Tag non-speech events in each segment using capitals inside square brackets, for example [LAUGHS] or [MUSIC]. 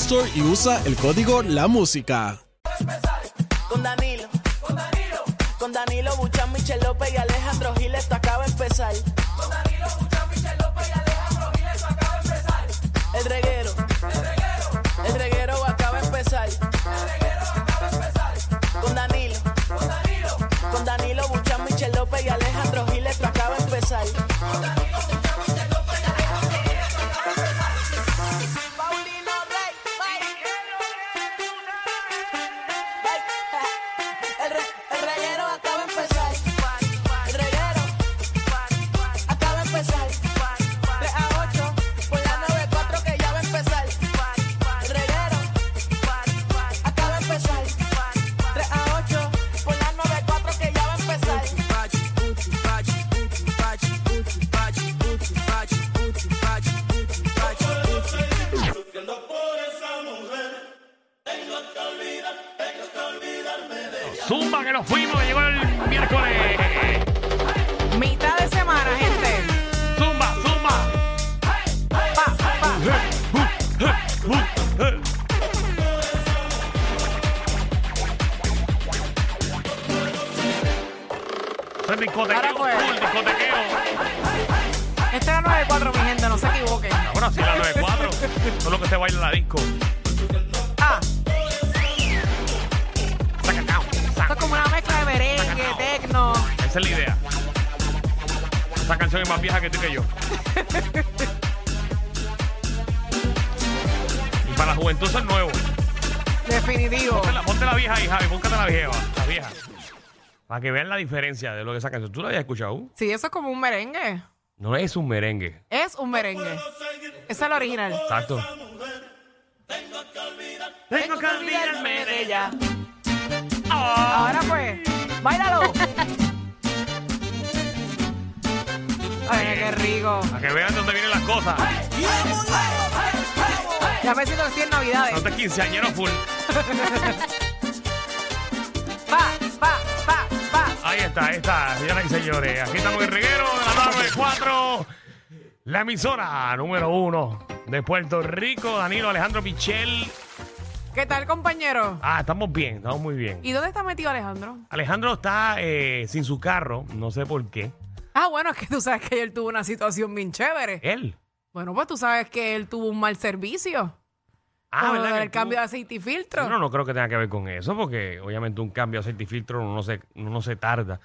Store y usa el código La Música. Con Danilo, con Danilo, con Danilo Buchan, Michel López y Alejandro Gil, esto acaba de empezar. Con Danilo Buchan, Michel López y Alejandro Gil, esto acaba de empezar. El reguero, nos fuimos, llegó el miércoles. Mitad de semana, gente. Zumba, zumba. Pa, pa. Eso es discotequeo, Ahora fue. full discotequeo. Este era 94, mi gente, no se equivoquen. Ahora sí, la 94. Eso es lo que se baila en la disco. Merengue, tecno. Esa es la idea. Esa canción es más vieja que tú que yo. Y para la juventud eso es nuevo. Definitivo. Ponte la, ponte la vieja ahí, Javi. Búscate la vieja, la vieja. Para que vean la diferencia de lo que esa canción. ¿Tú la habías escuchado? Sí, eso es como un merengue. No es un merengue. Es un merengue. Esa es la original. Exacto. Tengo que olvidarme de ella. Ahora pues, bailalo. Ay, qué rico. Para que vean dónde vienen las cosas. Ya me siento que estoy en Navidades. No te quinceañero full. [LAUGHS] Pa, pa, pa, pa. Ahí está, ahí está, señoras y señores. Aquí estamos en el reguero de la 94. La emisora número uno de Puerto Rico. Danilo Alejandro Michel. ¿Qué tal, compañero? Ah, estamos bien, estamos muy bien. ¿Y dónde está metido Alejandro? Alejandro está eh, sin su carro, no sé por qué. Ah, bueno, es que tú sabes que ayer tuvo una situación bien chévere. Él. Bueno, pues tú sabes que él tuvo un mal servicio. Ah, Con ¿verdad? que cambio de aceite y filtro. Yo no creo que tenga que ver con eso, porque obviamente un cambio de aceite y filtro no se, no se tarda.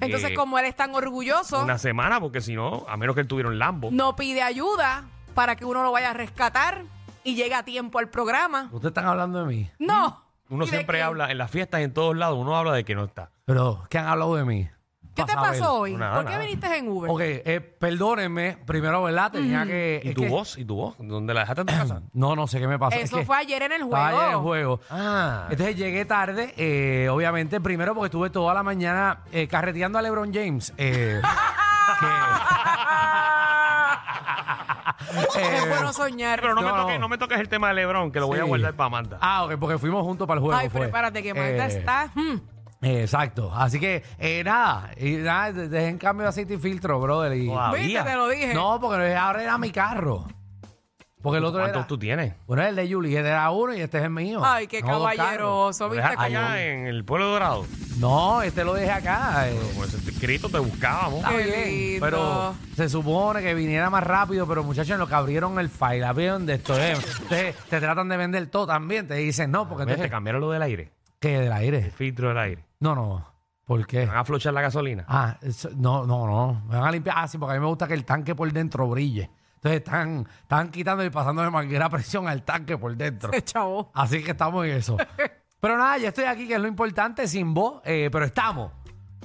Entonces, eh, como él es tan orgulloso, Una semana, porque si no, a menos que él tuviera un Lambo. no pide ayuda para que uno lo vaya a rescatar y llegue a tiempo al programa. ¿Ustedes están hablando de mí? No. Uno ¿Y de siempre habla, en las fiestas y en todos lados, uno habla de que no está. Pero, ¿qué han hablado de mí? ¿Qué te pasó hoy? Nada, ¿Por qué nada. viniste en Uber? Ok, eh, perdónenme. Primero, ¿verdad? Tenía que... ¿Y es tu que- voz? ¿Y tu voz? ¿Dónde la dejaste en tu casa? [CLEARS THROAT] No, no sé qué me pasó. Es Eso que fue ayer en el juego. estaba ayer en el juego. Ah. Entonces llegué tarde, eh, obviamente, primero porque estuve toda la mañana eh, carreteando a LeBron James. eh, [LAUGHS] que- [LAUGHS] Es eh, bueno soñar. Pero no, me No. toques, no me toques el tema de Lebron, que lo voy a Sí. guardar para Amanda. ah, ok, porque fuimos juntos para el juego. Ay, fue. prepárate que Magda Eh, está. hmm. eh, Exacto. Así que, eh, nada, y nada, de- dejé en cambio de aceite y filtro, brother. Y... Wow. ¿Viste? Todavía. Te lo dije. No, porque ahora era mi carro. Porque el otro ¿Cuántos era... tú tienes? Bueno, el de Juliet era uno y este es el mío. Ay, qué No, dos carros. caballeroso, ¿Lo ¿viste? dejaste allá en el pueblo dorado? No, este lo dejé acá. eh. Pues ese escrito te buscábamos. Está Qué bien, lindo. pero se supone que viniera más rápido, pero muchachos, en lo que abrieron el file, abrieron de esto, eh, te, te tratan de vender todo también, te dicen no, porque Oye, te entonces, cambiaron lo del aire. ¿qué? ¿Del El aire? filtro del aire. No, no, ¿por qué? ¿Van a flochar la gasolina? Ah, eso- no, no, no, me van a limpiar, ah, sí, porque a mí me gusta que el tanque por dentro brille, entonces están, están quitando y pasando de manguera presión al tanque por dentro. Chavo. Así que estamos en eso. [LAUGHS] Pero nada, ya estoy aquí, que es lo importante, sin voz, eh, pero estamos.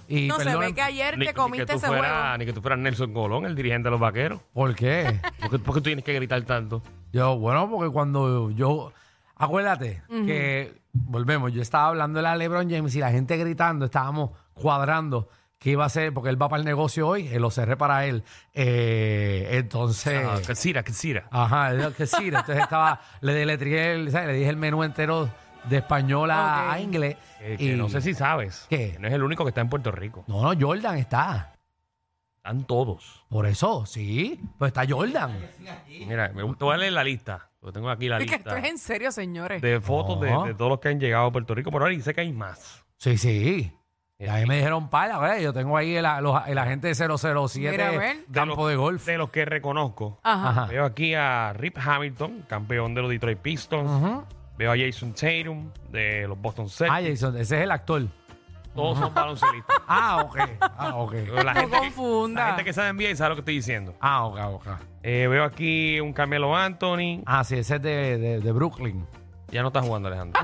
Y No se perdonen- ve que ayer Ni, te comiste tú ese fueras, ni que tú fueras Nelson Colón, el dirigente de los vaqueros. ¿Por qué? [LAUGHS] ¿Por qué, por qué tú tienes que gritar tanto? Yo, bueno, porque cuando yo. Acuérdate que. Volvemos, yo estaba hablando de la LeBron James y la gente gritando, estábamos cuadrando qué iba a hacer, porque él va para el negocio hoy, eh, lo cerré para él. Eh, entonces. Ah, Casira, Casira. Ajá, es lo que sí. Entonces estaba, le deletrié, el- ¿sabes? le dije el menú entero de español a, inglés. Eh, que y- no sé si sabes. ¿Qué? que no es el único que está en Puerto Rico. No, no, Jordan está. Están todos. Por eso, sí. Pues está Jordan. Mira, me gusta, voy a leer la lista. Porque tengo aquí la Es que esto lista es en serio, señores. de fotos de, No. de todos los que han llegado a Puerto Rico por ahora y sé que hay más. Sí, sí. Y Eh, ahí me dijeron, para, güey, yo tengo ahí el, los- el agente 007 Mira, a ver. campo los- de golf. De los que reconozco. Ajá. Ajá. Veo aquí a Rip Hamilton, campeón de los Detroit Pistons. Ujú. Veo a Jason Tatum de los Boston Celtics. Ah, Jason, ese es el actor. Todos son baloncelistas. [LAUGHS] Ah, ok. Ah, ok. [LAUGHS] La No gente, que, confunda. la gente que sabe NBA sabe lo que estoy diciendo. Ah, ok, ok. Eh, veo aquí un Carmelo Anthony. Ah, sí, ese es de, de, de Brooklyn. Ya no está jugando Alejandro.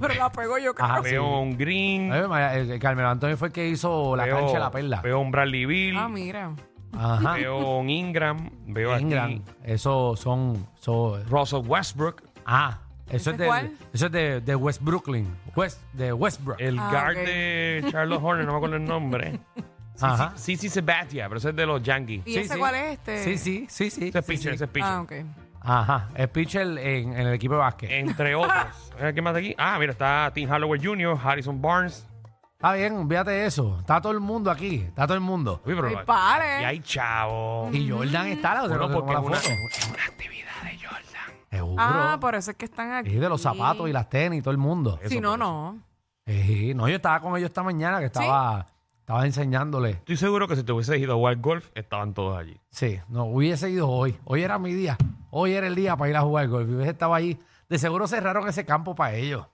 Pero la pegó yo creo. Ajá, veo sí. un Green. Ay, María, el, el Carmelo Antonio fue el que hizo la veo, cancha de la perla. Veo un Bradley Bill. Ah, mira. Ajá. Veo un Ingram. Veo Ingram. aquí Eso son. son- Russell Westbrook. ah, eso ¿Ese es, de, cuál? eso es de, de West Brooklyn. West, de Westbrook. El Ah, guard ok. de Charlotte Horner, no me acuerdo el nombre. [LAUGHS] Ajá. Sí, sí, Sabatia, pero ese es de los Yankees. ¿Y Sí, ese sí. cuál es este? Sí, sí, sí, sí. Ese es sí, pitcher, sí. ese es pitcher. Ah, ok. Ajá. Es pitcher en, en el equipo de básquet. Entre [LAUGHS] otros. ¿Qué más de aquí? Ah, mira, está Tim Halloway Jr., Harrison Barnes. Está bien, olvídate de eso. Está todo el mundo aquí. Está todo el mundo. Uy, pero Ay, pare. hay chavo. Y Jordan está, la Bueno, otra porque es una, foto. es una actividad de Jordan. Seguro. Ah, por eso es que están aquí. Y de los zapatos y las tenis, todo el mundo. Eso Si no, por no. Sí, no, yo estaba con ellos esta mañana que estaba, estaba enseñándole. Estoy seguro que si te hubiese ido a jugar golf, estaban todos allí. Sí, no, hubiese ido hoy. Hoy era mi día. Hoy era el día para ir a jugar golf. Y hubiese estado allí. De seguro cerraron ese campo para ellos.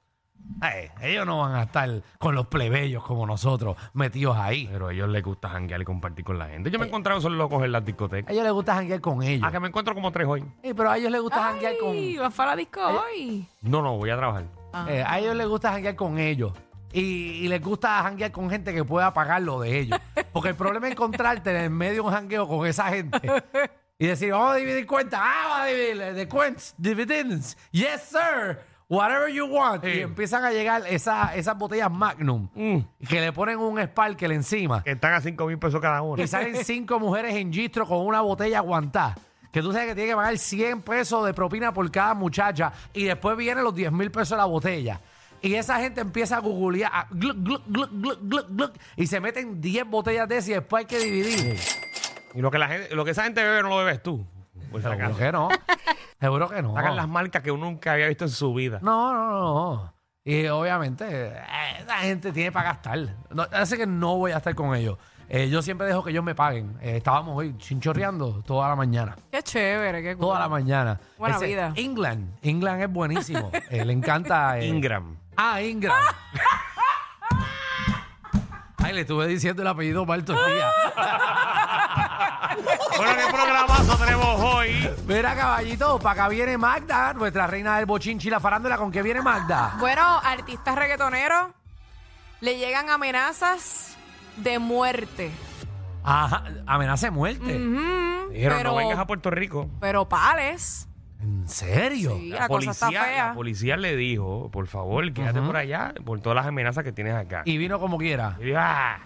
Ay, ellos no van a estar con los plebeyos como nosotros metidos ahí. Pero a ellos les gusta janguear y compartir con la gente. Yo me he encontrado esos locos en las A discotecas. ellos les gusta janguear con ellos. Ah, que me encuentro como tres hoy. Sí, pero a ellos les gusta janguear con... Ay, vas para la disco hoy. No, no, voy a trabajar. Ah. Eh, a ellos les gusta janguear con ellos. Y, y les gusta janguear con gente que pueda pagar lo de ellos. Porque el problema es encontrarte en medio de un jangueo con esa gente [LAUGHS] y decir, vamos a dividir cuentas. Ah, vamos a dividir de cuentas, dividends. Yes, sir. Whatever you want. Sí. Y empiezan a llegar esa- esas botellas Magnum Mm, que le ponen un sparkle encima. que están a cinco mil pesos cada uno. Y salen [LAUGHS] cinco mujeres en gistro con una botella aguantada. Que tú sabes que tiene que pagar 100 pesos de propina por cada muchacha. Y después vienen los 10 mil pesos de la botella. Y esa gente empieza a googlear. a gluc, gluc, gluc, gluc, gluc, gluc, y se meten 10 botellas de esas y después hay que dividir. Y lo que, la gente, lo que esa gente bebe no lo bebes tú. Por si Seguro acaso. que no. [LAUGHS] Seguro que no. Sacan las marcas que uno nunca había visto en su vida. No, no, no, no. Y obviamente, eh, esa gente tiene para gastar. No, así que no voy a estar con ellos. Eh, yo siempre dejo que ellos me paguen. Eh, estábamos hoy chinchorreando toda la mañana. Qué chévere, qué cool. Toda la mañana. Buena vida. England. England es buenísimo. [LAUGHS] Eh, le encanta. eh, Ingram. Ah, Ingram. [LAUGHS] Ay, le estuve diciendo el apellido mal todo el día. Bueno, ¿qué programazo tenemos hoy? Mira, caballito, para acá viene Magda, nuestra reina del bochinchi la farándula. ¿Con qué viene Magda? Bueno, artistas reggaetoneros le llegan amenazas de muerte. Ajá, amenaza de muerte. Ujú, Dijeron, pero, no vengas a Puerto Rico. pero pales. ¿En serio? Sí, la, cosa está policía, fea. la policía le dijo, por favor, quédate por allá por todas las amenazas que tienes acá. Y vino como quiera. Y dijo, ah,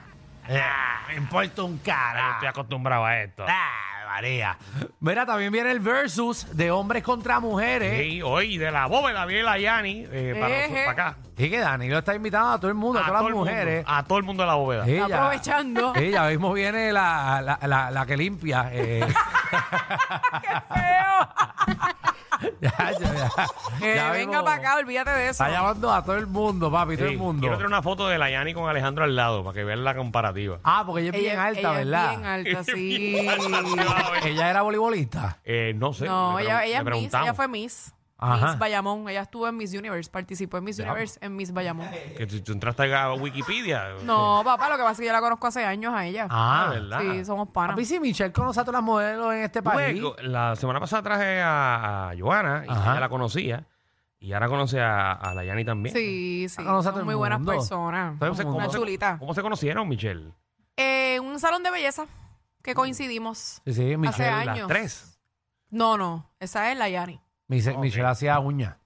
Ah, me importa un yo cara. estoy acostumbrado a esto. Ah, María. Mira, también viene el versus de hombres contra mujeres. Sí, hoy de la bóveda viene la Yani eh, para, Eje. nosotros, para acá. Y que Danilo está invitando a todo el mundo, a, todas todo las mundo, mujeres. a todo el mundo de la bóveda. Aprovechando. Ella mismo viene la, la, la, la que limpia. eh, [LAUGHS] [LAUGHS] [LAUGHS] Ya, ya, ya. Que Ya venga para acá, olvídate de eso. Está llamando a todo el mundo, papi, todo el mundo. Quiero tener una foto de la Yani con Alejandro al lado para que vean la comparativa. Ah, porque ella es bien alta, ella ¿verdad? Es bien alta, [LAUGHS] sí. Ella era voleibolista. Eh, no sé. No, le ella, pregun- ella le es Miss, preguntamos. ella fue Miss. Ajá. Miss Bayamón. Ella estuvo en Miss Universe, participó en Miss Universe en Miss Bayamón. Que tú, tú entraste a Wikipedia. No, papá, lo que pasa es que yo la conozco hace años a ella. Ah, Ah, ¿verdad? sí, somos panas. Papi, si Michelle conoce a todas las modelos en este país. La semana pasada traje a, a Joana y Ajá. ella la conocía. Y ahora conoce a, a la Yani también. Sí, sí. Conoce a todo Son el muy buenas mundo. personas. Todo el ¿Cómo se, mundo. cómo Una se- chulita. cómo se conocieron, Michelle? Eh, un salón de belleza que coincidimos. Sí, sí, Michelle. Hace Las años. tres. No, no, esa es la Yani. Michelle, Ok. Michelle hacía uñas.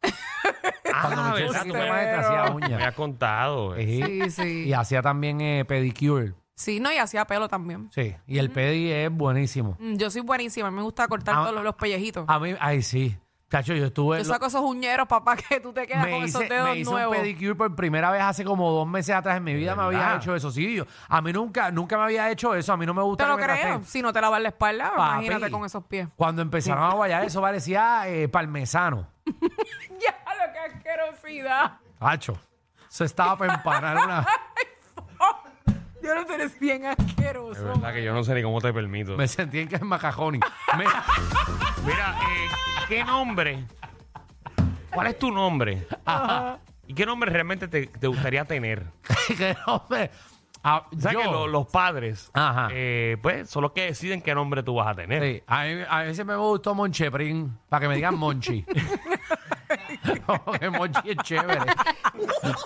[LAUGHS] Cuando Ah, Michelle me, maestra, hacía me uñas. habías contado. eh. Sí. Sí, sí. Y hacía también eh, pedicure. Sí, no, y hacía pelo también. Sí. Y el pedi es buenísimo. Mm, Yo soy buenísima, me gusta cortar Ah, todos los, los pellejitos. A mí, ay, sí. Cacho, yo estuve. Yo saco esos uñeros, papá, [LAUGHS] que tú te quedas con hice, esos dedos me hice nuevos. un pedicure por primera vez hace como dos meses atrás en mi vida. Me había hecho eso. Sí, yo, a mí nunca, nunca me había hecho eso. A mí no me gusta Te lo que me creo. Si no te lavas la espalda, Papi. imagínate con esos pies. Cuando empezaron a guayar eso parecía eh, parmesano. [LAUGHS] Ya, lo que asquerosidad. Hacho. Se estaba para empanar una. Yo no eres bien Es asqueroso. verdad que yo no sé ni cómo te permito. Me sentí en que es macajoni. [LAUGHS] Mira, eh, ¿qué nombre? ¿Cuál es tu nombre? ¿Y qué nombre realmente te, te gustaría tener? [LAUGHS] que hombre. Ah, O sea yo- que lo- los padres, Ajá. eh, pues, son los que deciden qué nombre tú vas a tener. Sí, a mí, a mí siempre me gustó Moncheprin, para que me digan Monchi. [LAUGHS] como que Monchi es chévere.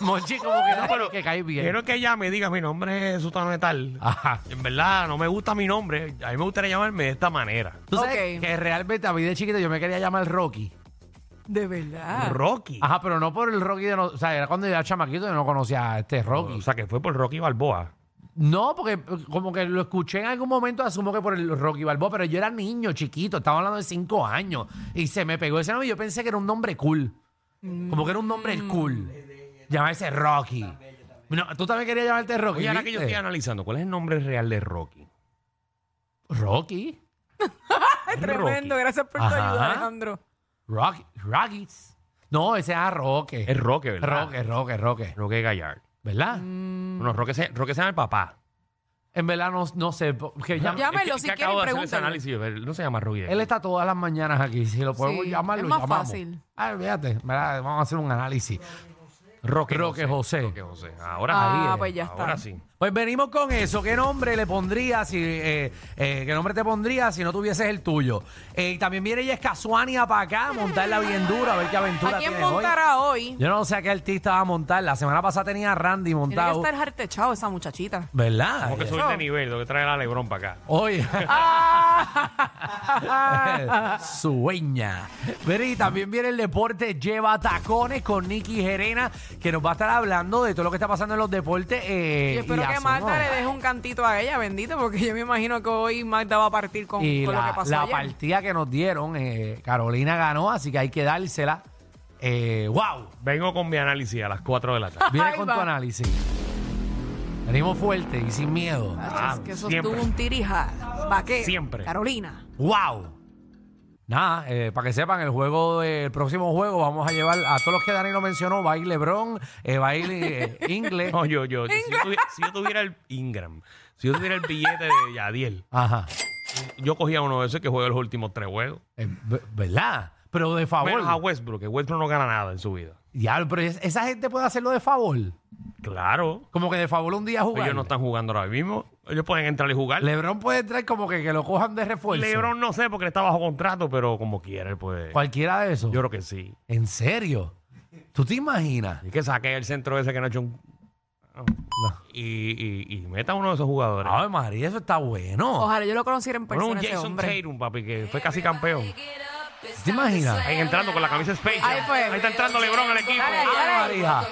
Monchi como que, no, pero que cae bien. Quiero que ella me diga mi nombre es Sutano de tal. Ajá. En verdad, no me gusta mi nombre. A mí me gustaría llamarme de esta manera. Tú sabes Ok. que realmente a mí de chiquito yo me quería llamar Rocky. De verdad. Rocky. Ajá, pero no por el Rocky de... no- o sea, era cuando yo era chamaquito y no conocía a este Rocky. O sea, que fue por Rocky Balboa. No, porque eh, como que lo escuché en algún momento, asumo que por el Rocky Balboa, pero yo era niño, chiquito, estaba hablando de cinco años, y se me pegó ese nombre y yo pensé que era un nombre cool. Como que era un nombre cool. Llamarse Rocky. No, tú también querías llamarte Rocky. Oye, ahora que yo ¿viste? estoy analizando, ¿cuál es el nombre real de Rocky? Rocky. [LAUGHS] Tremendo. Rocky. Gracias por tu Ajá. ayuda, Alejandro. Rocky. Rockies. No, ese era Roque. Es Roque, ¿verdad? Roque, Roque, Roque. Roque Gallard. ¿Verdad? Mm. Bueno, Roque se, Roque se llama el papá. En verdad no, no sé. porque ya- Llámelo Es que- si que quiere acabo de hacer ese análisis. No se llama Rocky. Él está todas las mañanas aquí. Si lo podemos Sí, llamar, es lo más llamamos. fácil. Ah, fíjate, ¿verdad? vamos a hacer un análisis. Roque, Roque José. Roque José. Ahora Ah, sí. pues ya está. Ahora sí. Pues venimos con eso. ¿Qué nombre le pondrías si, eh, eh, qué nombre te pondrías si no tuvieses el tuyo? Eh, y también viene ella Casuania para acá, a montarla bien dura, a ver qué aventura ¿A quién montará hoy? Yo no sé a qué artista va a montar. La semana pasada tenía a Randy Tiene que montado. estar jartechado esa muchachita. ¿Verdad? Tengo que subir de nivel. Tengo que traer a Lebron para acá. Oye. Ah. [LAUGHS] Sueña. Mira, y también viene el deporte Lleva Tacones con Nicky Gerena, que nos va a estar hablando de todo lo que está pasando en los deportes. eh, y espero que Magda ¿no? le deje un cantito a ella, bendito, porque yo me imagino que hoy Magda va a partir con, Y con lo la, que pasó la ayer. partida que nos dieron, eh, Carolina ganó, así que hay que dársela. Eh, ¡Wow! Vengo con mi análisis a las 4 de la tarde. Viene con va. tu análisis. Venimos fuerte y sin miedo. Ah, es que eso siempre. estuvo un tirija. Vaquero. Siempre. Carolina. ¡Wow! Nada, eh, para que sepan, el juego del próximo juego vamos a llevar a todos los que Danilo mencionó, va a ir Lebron, eh, va a ir eh, Ingle. [LAUGHS] No, yo, yo. Si yo, tuviera, si yo tuviera el Ingram, si yo tuviera el billete de Yadiel, Ajá. yo cogía uno de esos que juega los últimos tres juegos. Eh, ¿Verdad? Pero de favor. Menos a Westbrook, que Westbrook no gana nada en su vida. Diablo, pero es- esa gente puede hacerlo de favor. Claro. Como que de favor un día jugar. Ellos no están jugando ahora mismo. Ellos pueden entrar y jugar. Lebron puede entrar como que, que lo cojan de refuerzo. Lebron no sé porque él está bajo contrato, pero como quiera él puede. Cualquiera de esos. Yo creo que sí. ¿En serio? ¿Tú te imaginas? Y que saque el centro ese que no ha hecho un. Y, y, y meta uno de esos jugadores. Ay, María, eso está bueno. Ojalá yo lo conociera en Bueno, persona un ese Jason hombre. Tatum, papi, que fue casi campeón. ¿Te imaginas? Ahí entrando con la camisa Space. Ahí fue. Ahí está entrando LeBron al equipo. Dale. María.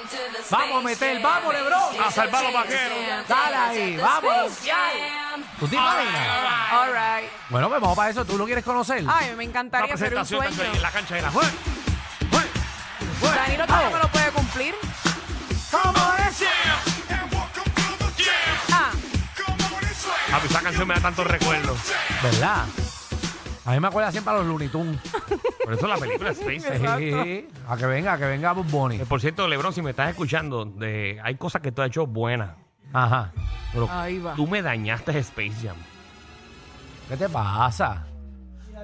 Vamos a meter, vamos, Lebron. A salvar a los vaqueros. Dale ahí, vamos. ¿Tú te imaginas? All right. Bueno, pues vamos para eso. ¿Tú lo quieres conocer? Ay, me encantaría ser un presentación sueño. en la cancha de la. ¡Jue! ¡Jue! Danilo todavía me lo puede cumplir. ¿Cómo es? Ah, Papi, esa canción me da tantos recuerdos. ¿Verdad? A mí me acuerda siempre a los Looney Tunes. Por eso la película Space. Sí, a que venga, a que venga Bob Bunny. Eh, Por cierto, Lebron, si me estás escuchando, de, hay cosas que tú has hecho buenas. Ajá. Pero Ahí va. tú me dañaste Space Jam. ¿Qué te pasa?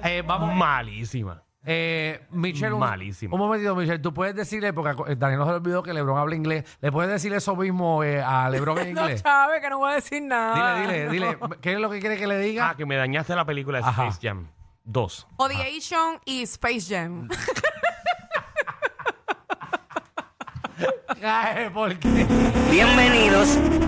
Eh, vamos. Malísima. Eh, Michelle, un, Malísimo. un momentito, Michelle, tú puedes decirle, porque Daniel no se le olvidó que LeBron habla inglés, ¿le puedes decir eso mismo eh, a LeBron en [LAUGHS] No, inglés? Chávez, que no voy a decir nada. Dile, dile, dile, ¿qué es lo que quiere que le diga? Ah, que me dañaste la película de Ajá. Space Jam 2. Odiation y Space Jam. [LAUGHS] Ay, ¿Por qué? Bienvenidos al